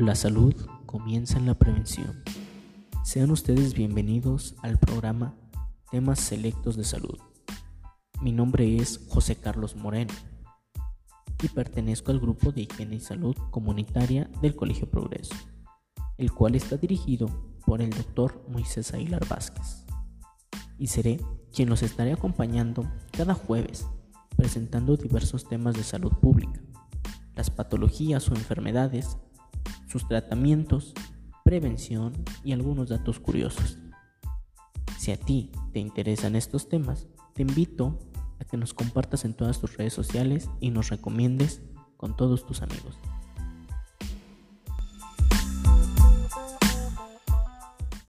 La salud comienza en la prevención. Sean ustedes bienvenidos al programa Temas Selectos de Salud. Mi nombre es José Carlos Moreno y pertenezco al grupo de Higiene y Salud Comunitaria del Colegio Progreso, el cual está dirigido por el doctor Moisés Aguilar Vázquez. Y seré quien los estaré acompañando cada jueves, presentando diversos temas de salud pública, las patologías o enfermedades sus tratamientos, prevención y algunos datos curiosos. Si a ti te interesan estos temas, te invito a que nos compartas en todas tus redes sociales y nos recomiendes con todos tus amigos.